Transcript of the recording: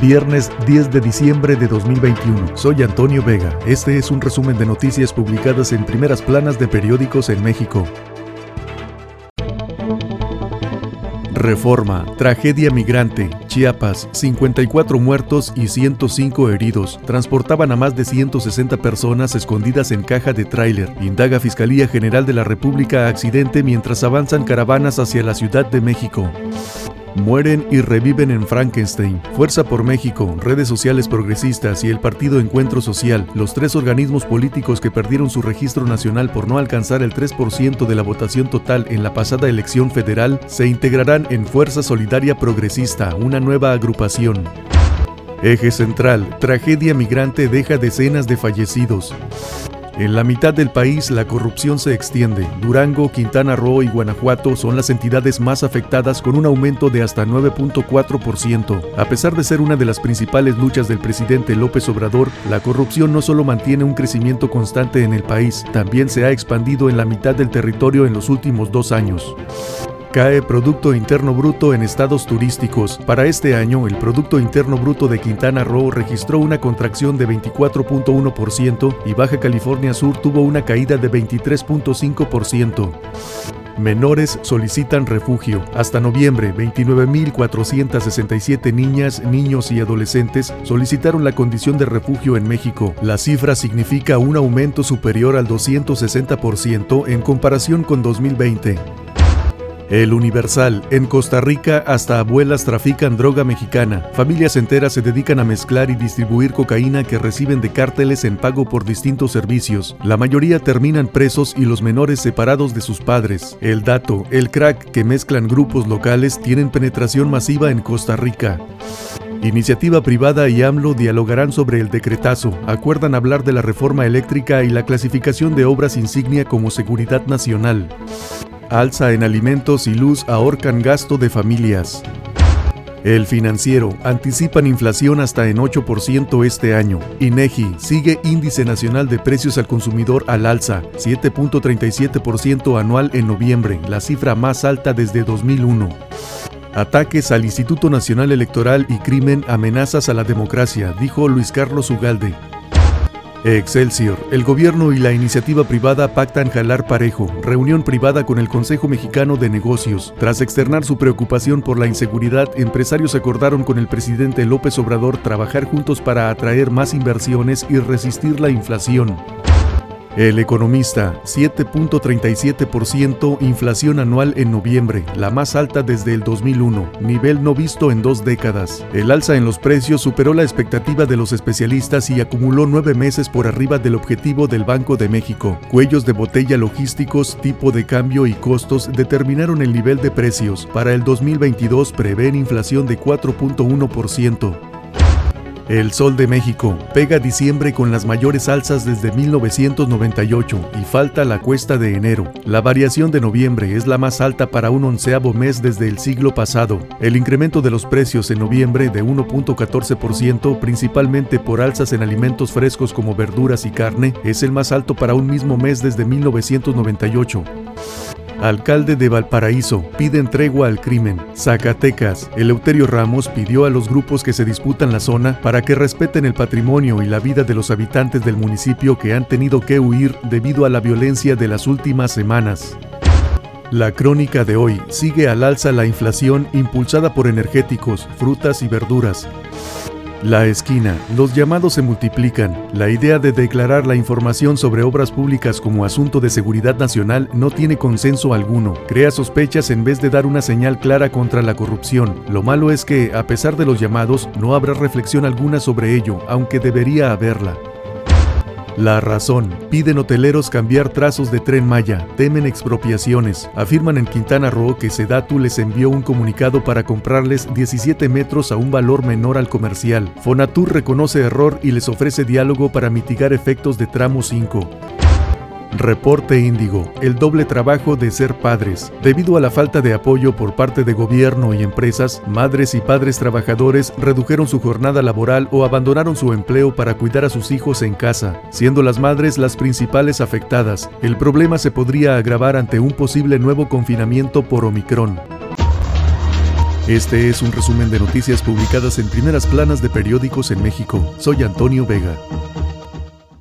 Viernes 10 de diciembre de 2021. Soy Antonio Vega. Este es un resumen de noticias publicadas en primeras planas de periódicos en México. Reforma, tragedia migrante, Chiapas, 54 muertos y 105 heridos. Transportaban a más de 160 personas escondidas en caja de tráiler. Indaga Fiscalía General de la República accidente mientras avanzan caravanas hacia la Ciudad de México. Mueren y reviven en Frankenstein. Fuerza por México, redes sociales progresistas y el Partido Encuentro Social, los tres organismos políticos que perdieron su registro nacional por no alcanzar el 3% de la votación total en la pasada elección federal, se integrarán en Fuerza Solidaria Progresista, una nueva agrupación. Eje central, tragedia migrante deja decenas de fallecidos. En la mitad del país la corrupción se extiende. Durango, Quintana Roo y Guanajuato son las entidades más afectadas con un aumento de hasta 9.4%. A pesar de ser una de las principales luchas del presidente López Obrador, la corrupción no solo mantiene un crecimiento constante en el país, también se ha expandido en la mitad del territorio en los últimos dos años. Cae Producto Interno Bruto en estados turísticos. Para este año, el Producto Interno Bruto de Quintana Roo registró una contracción de 24.1% y Baja California Sur tuvo una caída de 23.5%. Menores solicitan refugio. Hasta noviembre, 29.467 niñas, niños y adolescentes solicitaron la condición de refugio en México. La cifra significa un aumento superior al 260% en comparación con 2020. El Universal. En Costa Rica hasta abuelas trafican droga mexicana. Familias enteras se dedican a mezclar y distribuir cocaína que reciben de cárteles en pago por distintos servicios. La mayoría terminan presos y los menores separados de sus padres. El dato. El crack que mezclan grupos locales tienen penetración masiva en Costa Rica. Iniciativa privada y AMLO dialogarán sobre el decretazo, acuerdan hablar de la reforma eléctrica y la clasificación de obras insignia como seguridad nacional. Alza en alimentos y luz ahorcan gasto de familias. El financiero anticipan inflación hasta en 8% este año. INEGI sigue índice nacional de precios al consumidor al alza, 7.37% anual en noviembre, la cifra más alta desde 2001. Ataques al Instituto Nacional Electoral y crimen amenazas a la democracia, dijo Luis Carlos Ugalde. Excelsior. El gobierno y la iniciativa privada pactan jalar parejo. Reunión privada con el Consejo Mexicano de Negocios. Tras externar su preocupación por la inseguridad, empresarios acordaron con el presidente López Obrador trabajar juntos para atraer más inversiones y resistir la inflación. El economista, 7.37% inflación anual en noviembre, la más alta desde el 2001, nivel no visto en dos décadas. El alza en los precios superó la expectativa de los especialistas y acumuló nueve meses por arriba del objetivo del Banco de México. Cuellos de botella logísticos, tipo de cambio y costos determinaron el nivel de precios. Para el 2022 prevén inflación de 4.1%. El Sol de México pega diciembre con las mayores alzas desde 1998 y falta la cuesta de enero. La variación de noviembre es la más alta para un onceavo mes desde el siglo pasado. El incremento de los precios en noviembre de 1.14%, principalmente por alzas en alimentos frescos como verduras y carne, es el más alto para un mismo mes desde 1998. Alcalde de Valparaíso pide tregua al crimen. Zacatecas. Eleuterio Ramos pidió a los grupos que se disputan la zona para que respeten el patrimonio y la vida de los habitantes del municipio que han tenido que huir debido a la violencia de las últimas semanas. La crónica de hoy sigue al alza la inflación impulsada por energéticos, frutas y verduras. La esquina. Los llamados se multiplican. La idea de declarar la información sobre obras públicas como asunto de seguridad nacional no tiene consenso alguno. Crea sospechas en vez de dar una señal clara contra la corrupción. Lo malo es que, a pesar de los llamados, no habrá reflexión alguna sobre ello, aunque debería haberla. La razón. Piden hoteleros cambiar trazos de tren Maya. Temen expropiaciones. Afirman en Quintana Roo que Sedatu les envió un comunicado para comprarles 17 metros a un valor menor al comercial. Fonatur reconoce error y les ofrece diálogo para mitigar efectos de tramo 5. Reporte Índigo, el doble trabajo de ser padres. Debido a la falta de apoyo por parte de gobierno y empresas, madres y padres trabajadores redujeron su jornada laboral o abandonaron su empleo para cuidar a sus hijos en casa, siendo las madres las principales afectadas. El problema se podría agravar ante un posible nuevo confinamiento por Omicron. Este es un resumen de noticias publicadas en primeras planas de periódicos en México. Soy Antonio Vega.